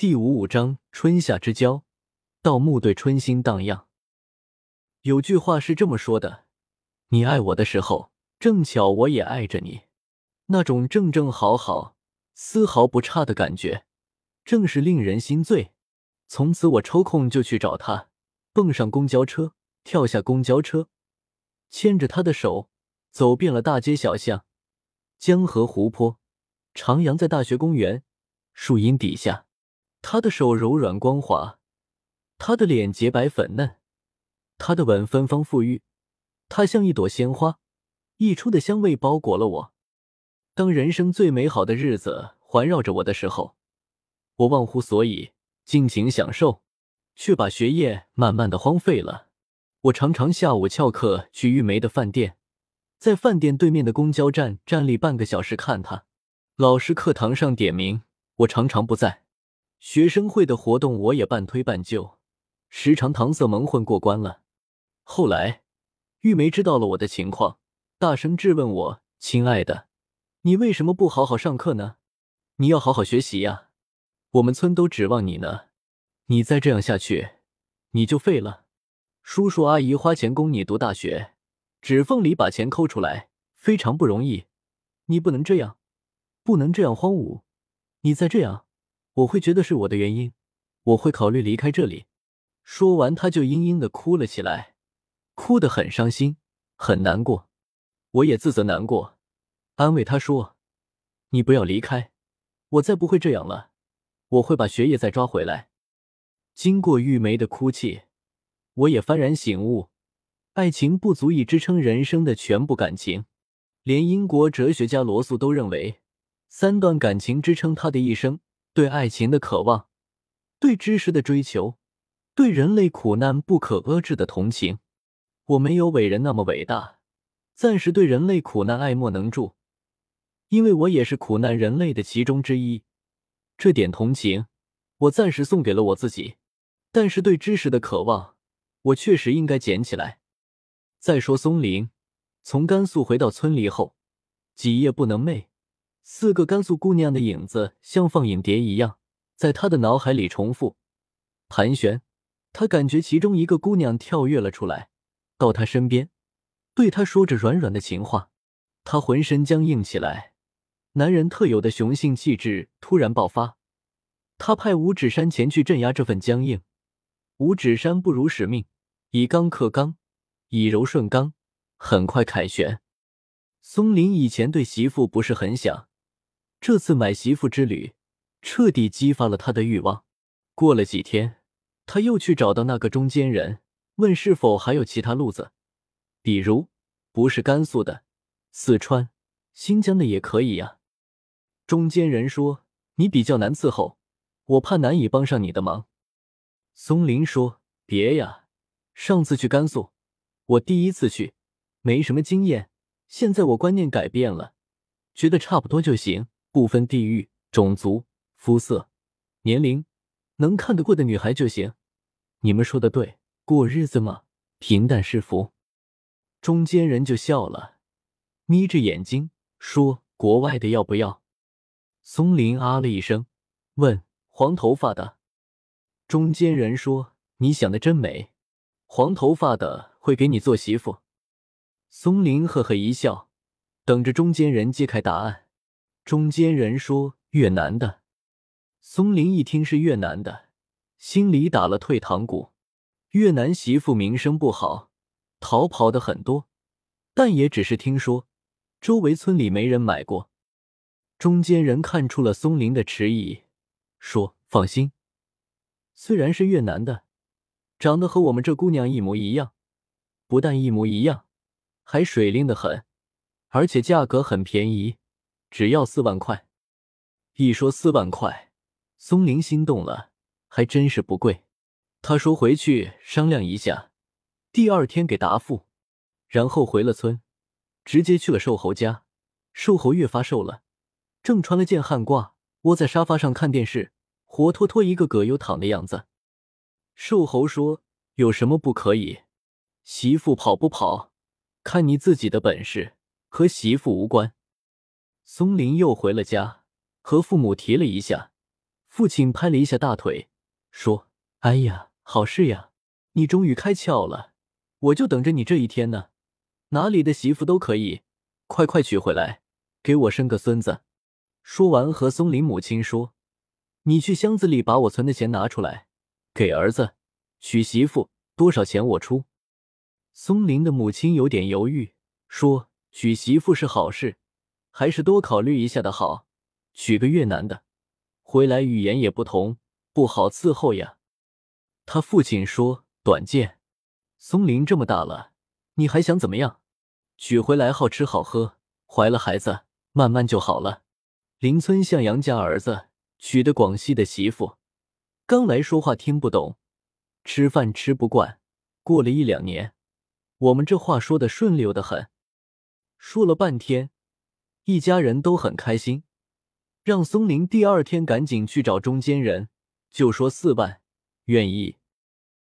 第五五章春夏之交，盗墓对春心荡漾。有句话是这么说的：你爱我的时候，正巧我也爱着你，那种正正好好、丝毫不差的感觉，正是令人心醉。从此，我抽空就去找他，蹦上公交车，跳下公交车，牵着他的手，走遍了大街小巷、江河湖泊，徜徉在大学公园树荫底下。他的手柔软光滑，他的脸洁白粉嫩，他的吻芬芳馥郁，他像一朵鲜花，溢出的香味包裹了我。当人生最美好的日子环绕着我的时候，我忘乎所以，尽情享受，却把学业慢慢的荒废了。我常常下午翘课去玉梅的饭店，在饭店对面的公交站站立半个小时看他。老师课堂上点名，我常常不在。学生会的活动我也半推半就，时常搪塞蒙混过关了。后来，玉梅知道了我的情况，大声质问我：“亲爱的，你为什么不好好上课呢？你要好好学习呀！我们村都指望你呢。你再这样下去，你就废了。叔叔阿姨花钱供你读大学，指缝里把钱抠出来，非常不容易。你不能这样，不能这样荒芜。你再这样。”我会觉得是我的原因，我会考虑离开这里。说完，他就嘤嘤的哭了起来，哭得很伤心，很难过。我也自责难过，安慰他说：“你不要离开，我再不会这样了，我会把学业再抓回来。”经过玉梅的哭泣，我也幡然醒悟：爱情不足以支撑人生的全部感情。连英国哲学家罗素都认为，三段感情支撑他的一生。对爱情的渴望，对知识的追求，对人类苦难不可遏制的同情。我没有伟人那么伟大，暂时对人类苦难爱莫能助，因为我也是苦难人类的其中之一。这点同情，我暂时送给了我自己。但是对知识的渴望，我确实应该捡起来。再说松林，从甘肃回到村里后，几夜不能寐。四个甘肃姑娘的影子像放影碟一样，在他的脑海里重复盘旋。他感觉其中一个姑娘跳跃了出来，到他身边，对他说着软软的情话。他浑身僵硬起来，男人特有的雄性气质突然爆发。他派五指山前去镇压这份僵硬。五指山不辱使命，以刚克刚，以柔顺刚，很快凯旋。松林以前对媳妇不是很想。这次买媳妇之旅，彻底激发了他的欲望。过了几天，他又去找到那个中间人，问是否还有其他路子，比如不是甘肃的、四川、新疆的也可以呀。中间人说：“你比较难伺候，我怕难以帮上你的忙。”松林说：“别呀，上次去甘肃，我第一次去，没什么经验。现在我观念改变了，觉得差不多就行。”不分地域、种族、肤色、年龄，能看得过的女孩就行。你们说的对，过日子嘛，平淡是福。中间人就笑了，眯着眼睛说：“国外的要不要？”松林啊了一声，问：“黄头发的？”中间人说：“你想的真美，黄头发的会给你做媳妇。”松林呵呵一笑，等着中间人揭开答案。中间人说：“越南的。”松林一听是越南的，心里打了退堂鼓。越南媳妇名声不好，逃跑的很多，但也只是听说，周围村里没人买过。中间人看出了松林的迟疑，说：“放心，虽然是越南的，长得和我们这姑娘一模一样，不但一模一样，还水灵的很，而且价格很便宜。”只要四万块，一说四万块，松林心动了，还真是不贵。他说回去商量一下，第二天给答复，然后回了村，直接去了瘦猴家。瘦猴越发瘦了，正穿了件汗褂，窝在沙发上看电视，活脱脱一个葛优躺的样子。瘦猴说：“有什么不可以？媳妇跑不跑，看你自己的本事，和媳妇无关。”松林又回了家，和父母提了一下，父亲拍了一下大腿，说：“哎呀，好事呀，你终于开窍了，我就等着你这一天呢。哪里的媳妇都可以，快快娶回来，给我生个孙子。”说完，和松林母亲说：“你去箱子里把我存的钱拿出来，给儿子娶媳妇，多少钱我出。”松林的母亲有点犹豫，说：“娶媳妇是好事，还是多考虑一下的好。娶个越南的，回来语言也不同，不好伺候呀。”他父亲说：“短见，松林这么大了，你还想怎么样？娶回来好吃好喝，怀了孩子慢慢就好了。”邻村向阳家儿子娶的广西的媳妇，刚来说话听不懂，吃饭吃不惯。过了一两年，我们这话说的顺溜的很。说了半天，一家人都很开心，让松林第二天赶紧去找中间人，就说四万，愿意